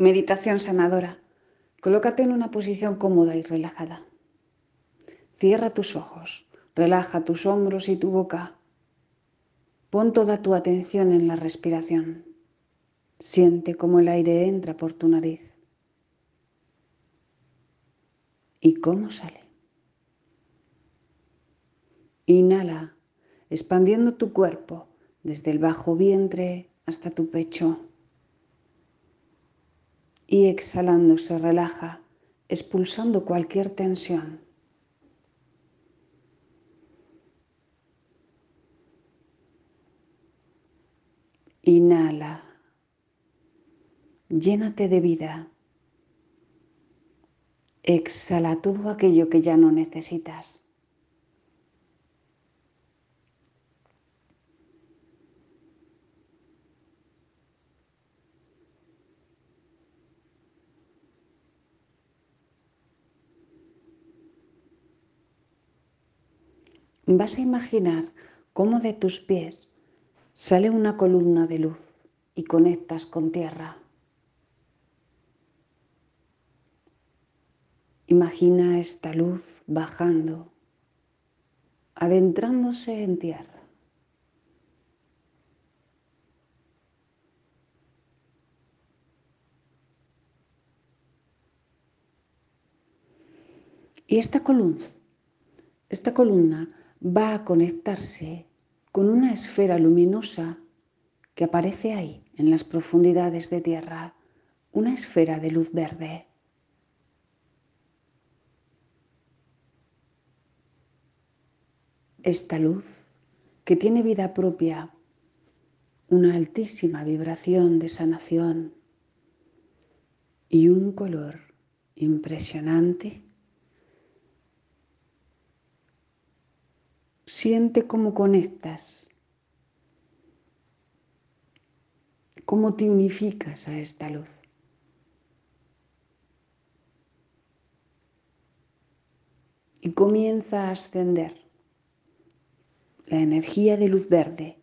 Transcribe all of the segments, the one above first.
Meditación sanadora. Colócate en una posición cómoda y relajada. Cierra tus ojos, relaja tus hombros y tu boca. Pon toda tu atención en la respiración. Siente cómo el aire entra por tu nariz y cómo sale. Inhala, expandiendo tu cuerpo desde el bajo vientre hasta tu pecho. Y exhalando se relaja, expulsando cualquier tensión. Inhala. Llénate de vida. Exhala todo aquello que ya no necesitas. Vas a imaginar cómo de tus pies sale una columna de luz y conectas con tierra. Imagina esta luz bajando, adentrándose en tierra. Y esta columna, esta columna va a conectarse con una esfera luminosa que aparece ahí, en las profundidades de tierra, una esfera de luz verde. Esta luz, que tiene vida propia, una altísima vibración de sanación y un color impresionante, Siente cómo conectas, cómo te unificas a esta luz. Y comienza a ascender la energía de luz verde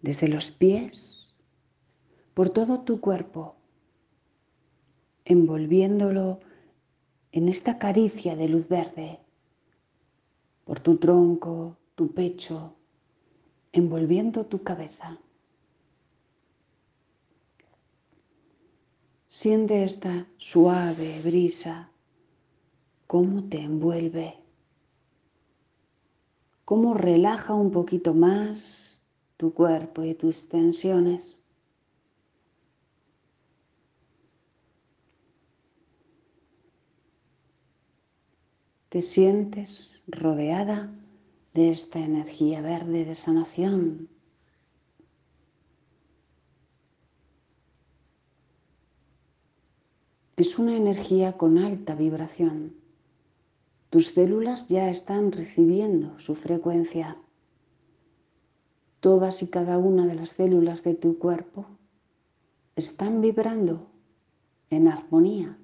desde los pies por todo tu cuerpo, envolviéndolo en esta caricia de luz verde, por tu tronco, tu pecho, envolviendo tu cabeza. Siente esta suave brisa, cómo te envuelve, cómo relaja un poquito más tu cuerpo y tus tensiones. Te sientes rodeada de esta energía verde de sanación. Es una energía con alta vibración. Tus células ya están recibiendo su frecuencia. Todas y cada una de las células de tu cuerpo están vibrando en armonía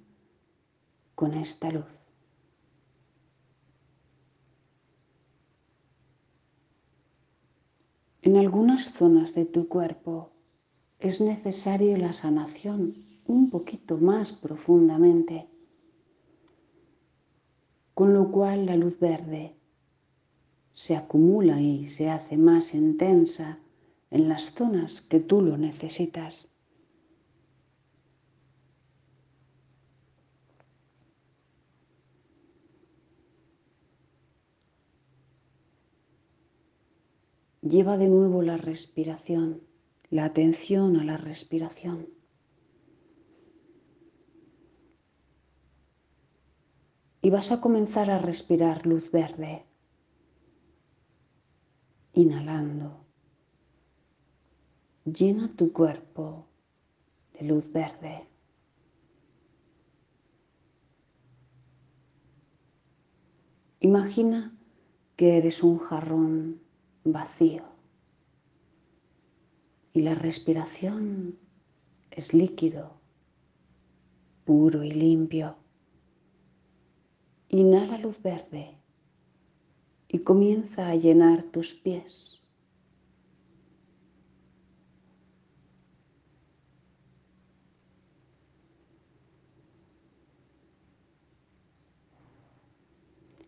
con esta luz. En algunas zonas de tu cuerpo es necesaria la sanación un poquito más profundamente, con lo cual la luz verde se acumula y se hace más intensa en las zonas que tú lo necesitas. Lleva de nuevo la respiración, la atención a la respiración. Y vas a comenzar a respirar luz verde, inhalando. Llena tu cuerpo de luz verde. Imagina que eres un jarrón vacío. Y la respiración es líquido, puro y limpio. Inhala luz verde y comienza a llenar tus pies.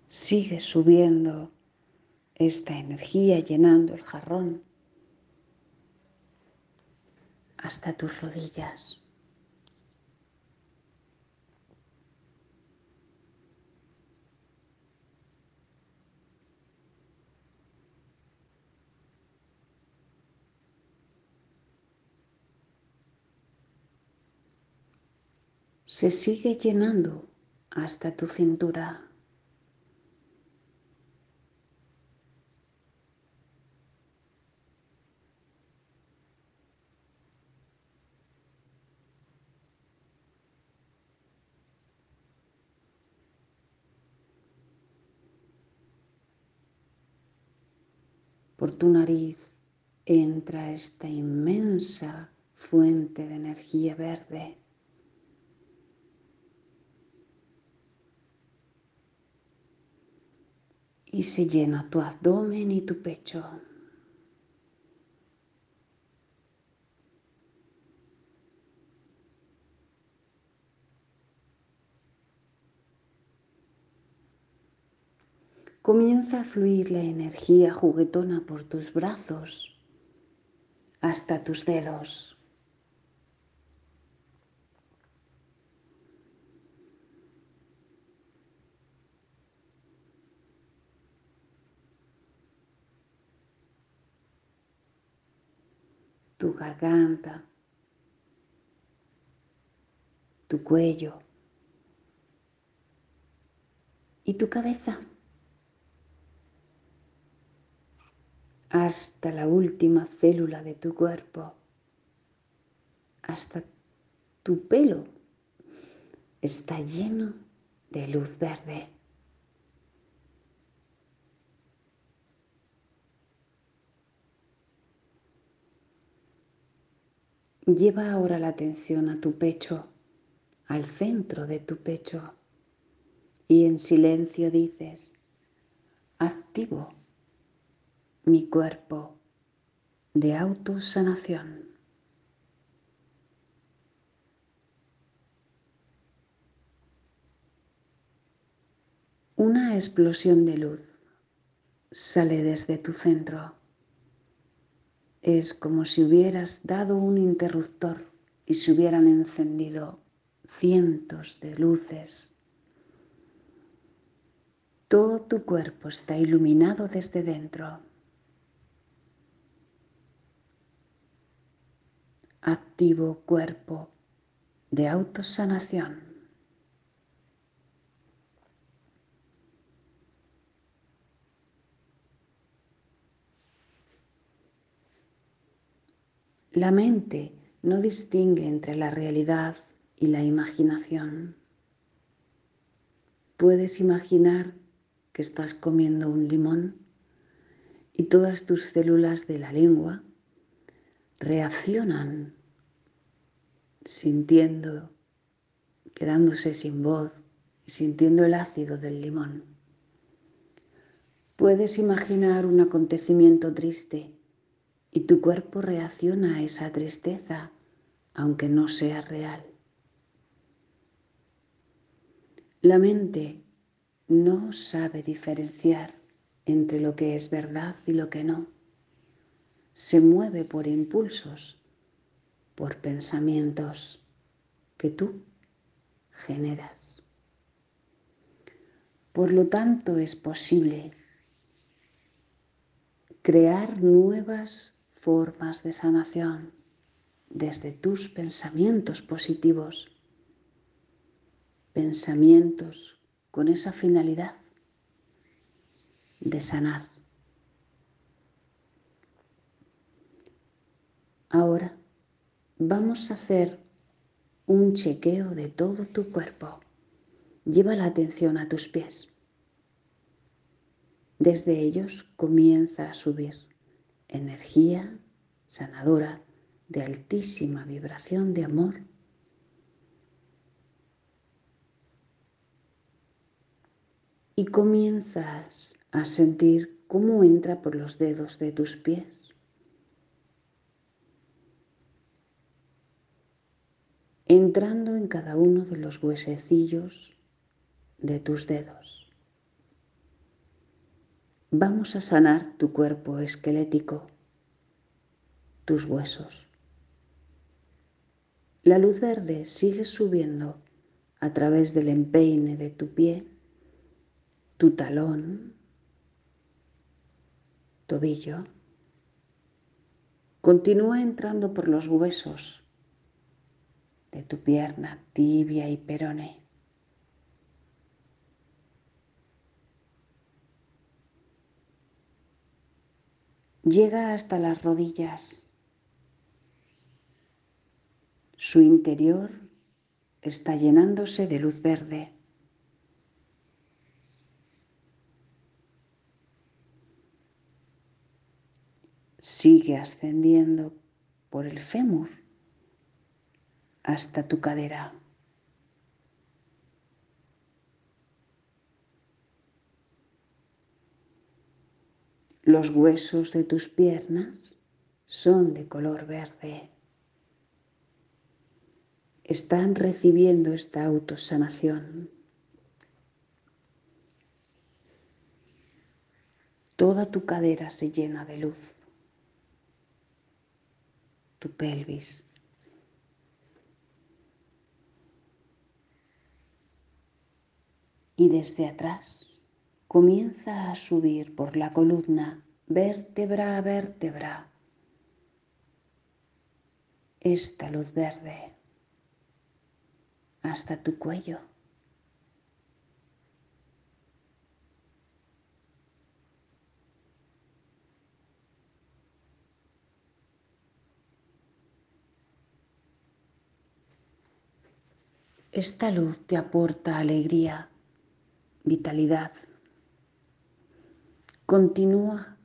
Sigue subiendo esta energía llenando el jarrón hasta tus rodillas. Se sigue llenando hasta tu cintura. Tu nariz entra esta inmensa fuente de energía verde. Y se llena tu abdomen y tu pecho. Comienza a fluir la energía juguetona por tus brazos hasta tus dedos. tu garganta, tu cuello y tu cabeza. Hasta la última célula de tu cuerpo, hasta tu pelo está lleno de luz verde. Lleva ahora la atención a tu pecho, al centro de tu pecho, y en silencio dices, activo mi cuerpo de autosanación. Una explosión de luz sale desde tu centro. Es como si hubieras dado un interruptor y se hubieran encendido cientos de luces. Todo tu cuerpo está iluminado desde dentro. Activo cuerpo de autosanación. La mente no distingue entre la realidad y la imaginación. Puedes imaginar que estás comiendo un limón y todas tus células de la lengua reaccionan sintiendo, quedándose sin voz y sintiendo el ácido del limón. Puedes imaginar un acontecimiento triste y tu cuerpo reacciona a esa tristeza aunque no sea real. La mente no sabe diferenciar entre lo que es verdad y lo que no se mueve por impulsos, por pensamientos que tú generas. Por lo tanto, es posible crear nuevas formas de sanación desde tus pensamientos positivos, pensamientos con esa finalidad de sanar. Ahora vamos a hacer un chequeo de todo tu cuerpo. Lleva la atención a tus pies. Desde ellos comienza a subir energía sanadora de altísima vibración de amor. Y comienzas a sentir cómo entra por los dedos de tus pies entrando en cada uno de los huesecillos de tus dedos. Vamos a sanar tu cuerpo esquelético, tus huesos. La luz verde sigue subiendo a través del empeine de tu pie, tu talón, tobillo. Continúa entrando por los huesos de tu pierna, tibia y perone. Llega hasta las rodillas. Su interior está llenándose de luz verde. Sigue ascendiendo por el fémur hasta tu cadera. Los huesos de tus piernas son de color verde. Están recibiendo esta autosanación. Toda tu cadera se llena de luz. Tu pelvis. Y desde atrás comienza a subir por la columna vértebra a vértebra esta luz verde hasta tu cuello. Esta luz te aporta alegría, vitalidad, Continúa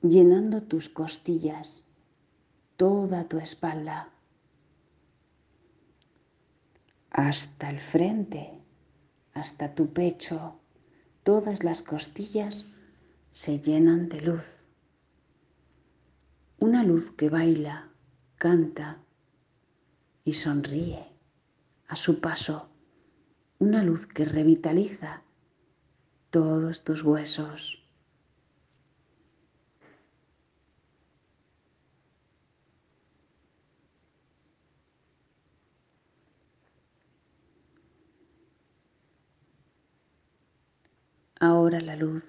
llenando tus costillas, toda tu espalda, hasta el frente, hasta tu pecho. Todas las costillas se llenan de luz. Una luz que baila, canta y sonríe a su paso. Una luz que revitaliza todos tus huesos. Ahora la luz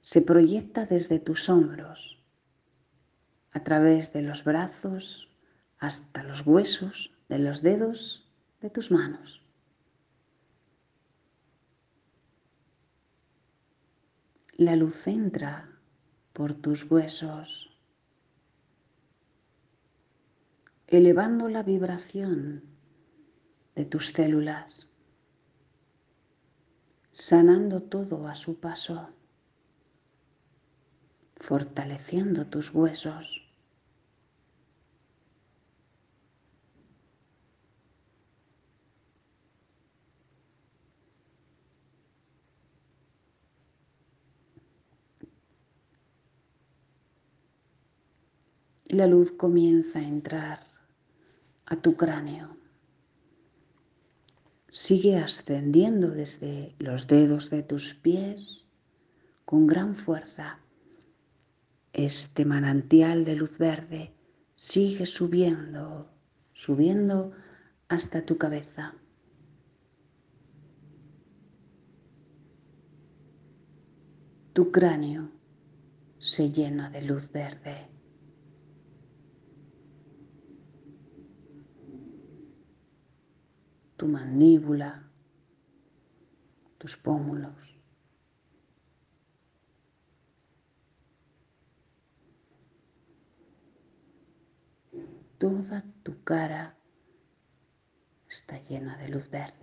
se proyecta desde tus hombros, a través de los brazos, hasta los huesos de los dedos de tus manos. La luz entra por tus huesos, elevando la vibración de tus células, sanando todo a su paso, fortaleciendo tus huesos. Y la luz comienza a entrar a tu cráneo. Sigue ascendiendo desde los dedos de tus pies con gran fuerza. Este manantial de luz verde sigue subiendo, subiendo hasta tu cabeza. Tu cráneo se llena de luz verde. Mandíbula, tus pómulos. Toda tu cara está llena de luz verde.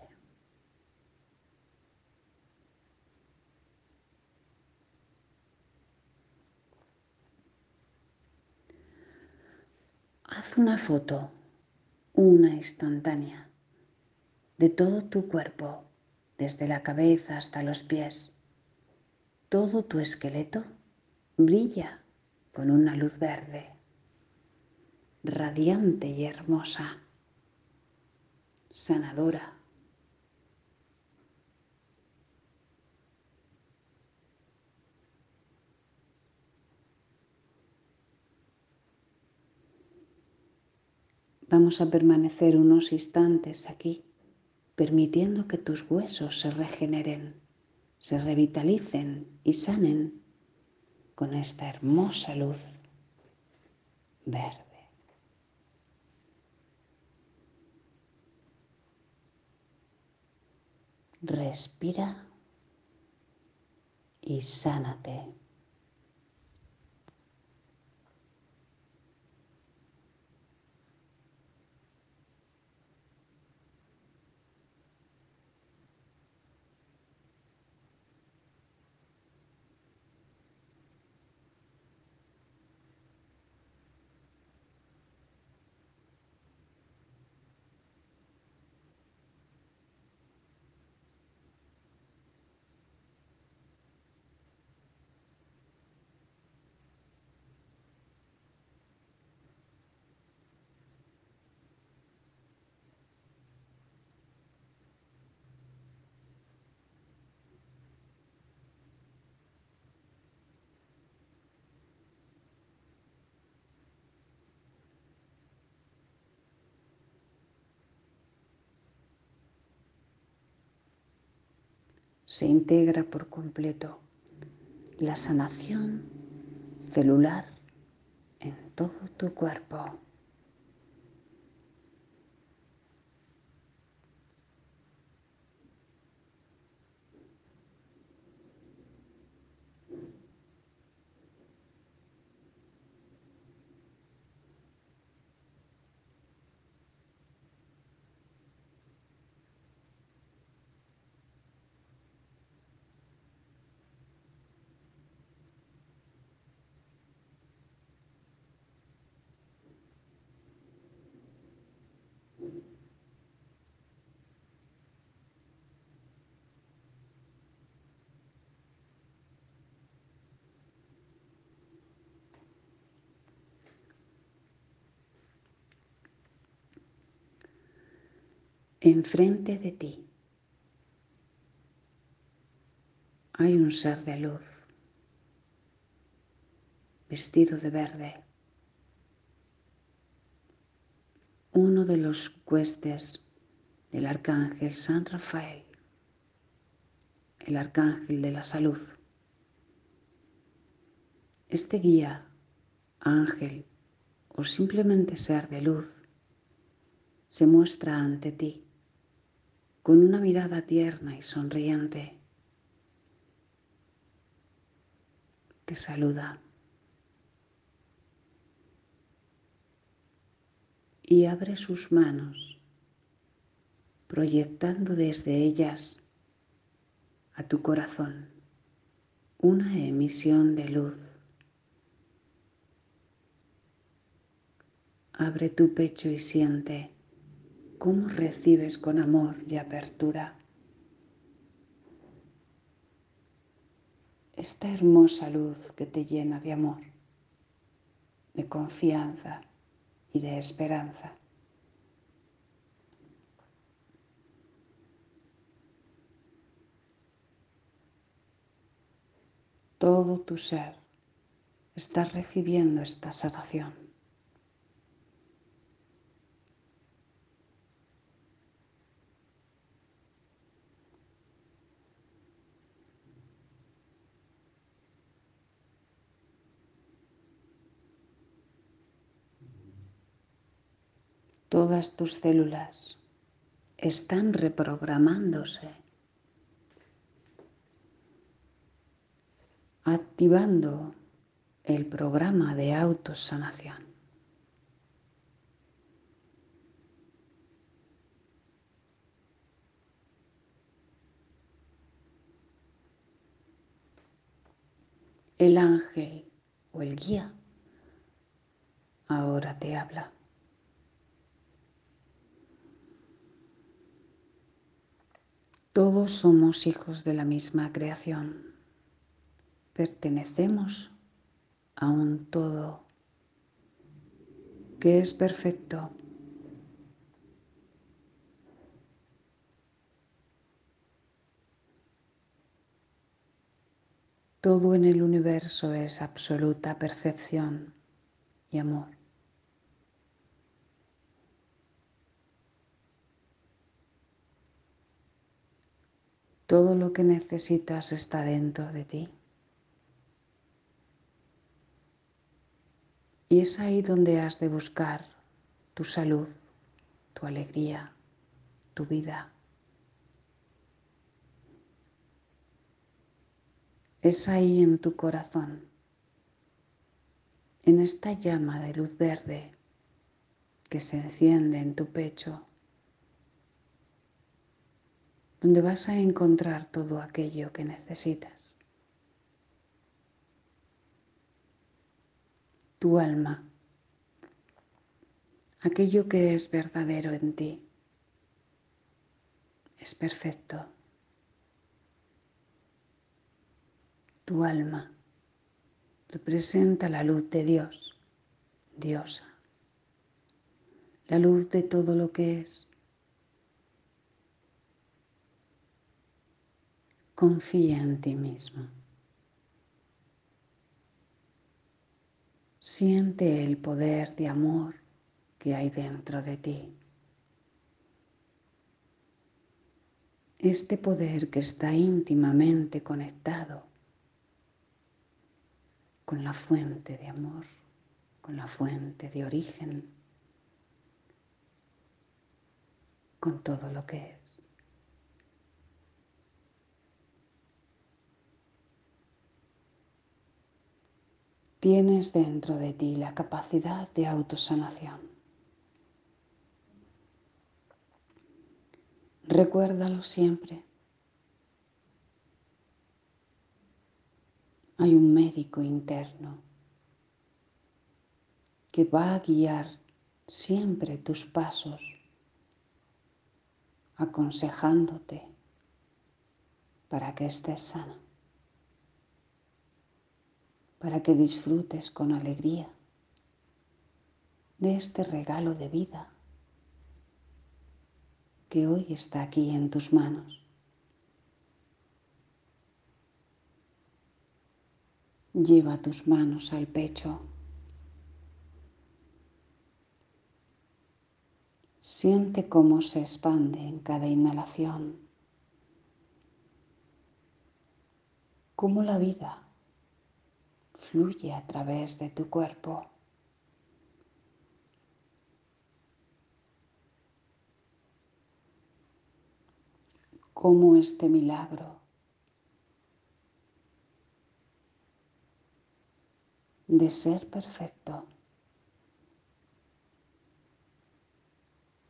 Haz una foto, una instantánea de todo tu cuerpo, desde la cabeza hasta los pies. Todo tu esqueleto brilla con una luz verde, radiante y hermosa, sanadora. Vamos a permanecer unos instantes aquí permitiendo que tus huesos se regeneren, se revitalicen y sanen con esta hermosa luz verde. Respira y sánate. Se integra por completo la sanación celular en todo tu cuerpo. Enfrente de ti hay un ser de luz vestido de verde. Uno de los cuestes del arcángel San Rafael, el arcángel de la salud. Este guía, ángel o simplemente ser de luz se muestra ante ti con una mirada tierna y sonriente. Te saluda y abre sus manos, proyectando desde ellas a tu corazón una emisión de luz. Abre tu pecho y siente cómo recibes con amor y apertura esta hermosa luz que te llena de amor, de confianza y de esperanza. Todo tu ser está recibiendo esta sanación. Todas tus células están reprogramándose, activando el programa de autosanación. El ángel o el guía ahora te habla. Todos somos hijos de la misma creación. Pertenecemos a un todo que es perfecto. Todo en el universo es absoluta perfección y amor. Todo lo que necesitas está dentro de ti. Y es ahí donde has de buscar tu salud, tu alegría, tu vida. Es ahí en tu corazón, en esta llama de luz verde que se enciende en tu pecho, donde vas a encontrar todo aquello que necesitas. Tu alma, aquello que es verdadero en ti, es perfecto. Tu alma representa la luz de Dios, diosa, la luz de todo lo que es. Confía en ti mismo. Siente el poder de amor que hay dentro de ti. Este poder que está íntimamente conectado con la fuente de amor, con la fuente de origen, con todo lo que es. Tienes dentro de ti la capacidad de autosanación. Recuérdalo siempre. hay un médico interno que va a guiar siempre tus pasos, aconsejándote para que estés sano, para que disfrutes con alegría de este regalo de vida que hoy está aquí en tus manos. Lleva tus manos al pecho. Siente cómo se expande en cada inhalación, cómo la vida fluye a través de tu cuerpo. Cómo este milagro de ser perfecto,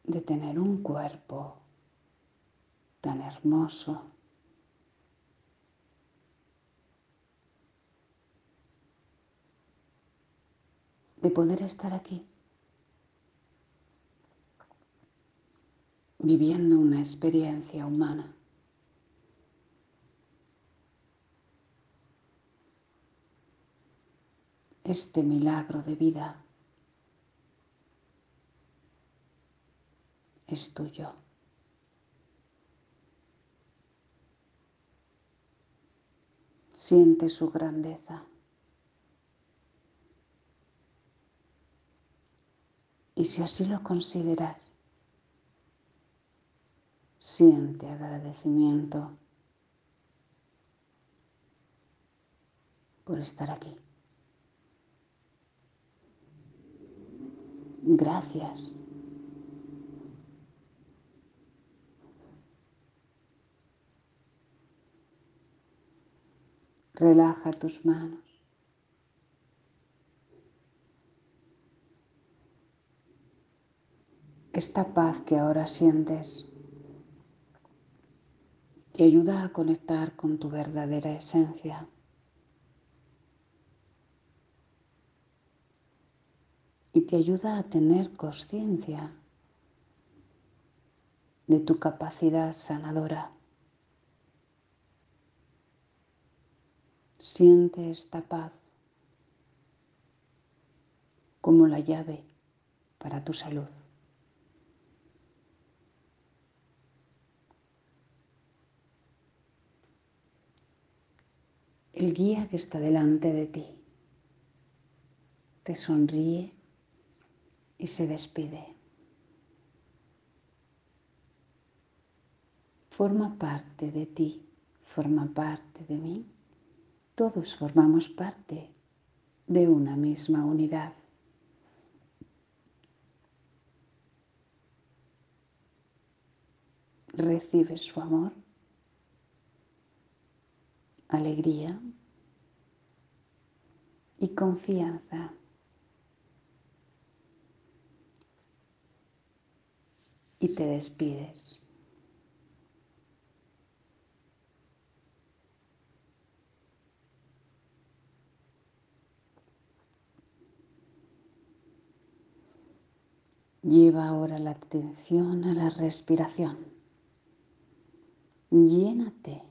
de tener un cuerpo tan hermoso. De poder estar aquí, viviendo una experiencia humana. este milagro de vida es tuyo. Siente su grandeza. Y si así lo consideras, siente agradecimiento por estar aquí. Gracias. Relaja tus manos. Esta paz que ahora sientes te ayuda a conectar con tu verdadera esencia. y te ayuda a tener conciencia de tu capacidad sanadora. Siente esta paz como la llave para tu salud. El guía que está delante de ti te sonríe y se despide. Forma parte de ti forma parte de mí. Todos formamos parte de una misma unidad. Recibe su amor, alegría y confianza. Y te despides. Lleva ahora la atención a la respiración. Llénate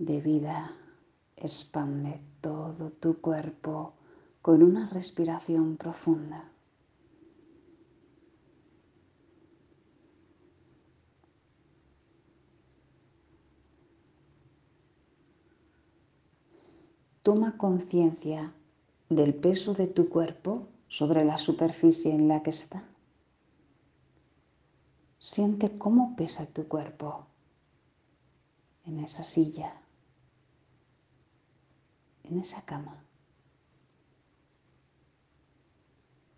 de vida. Expande todo tu cuerpo con una respiración profunda. Toma conciencia del peso de tu cuerpo sobre la superficie en la que está. Siente cómo pesa tu cuerpo en esa silla, en esa cama.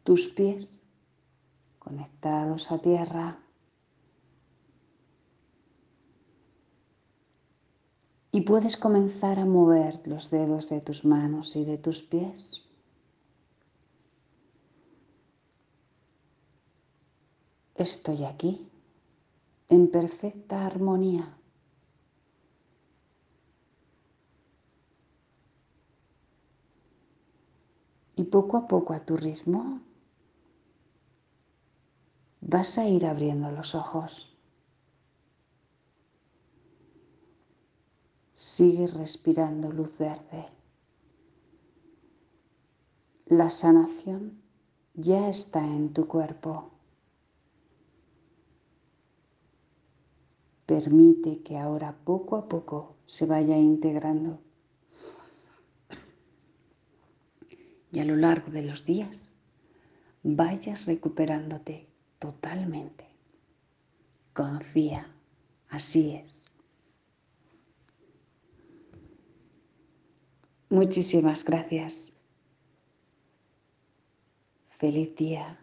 Tus pies conectados a tierra. Y puedes comenzar a mover los dedos de tus manos y de tus pies. Estoy aquí en perfecta armonía. Y poco a poco a tu ritmo vas a ir abriendo los ojos. Sigue respirando luz verde. La sanación ya está en tu cuerpo. Permite que ahora poco a poco se vaya integrando. Y a lo largo de los días vayas recuperándote totalmente. Confía, así es. Muchísimas gracias. Feliz día.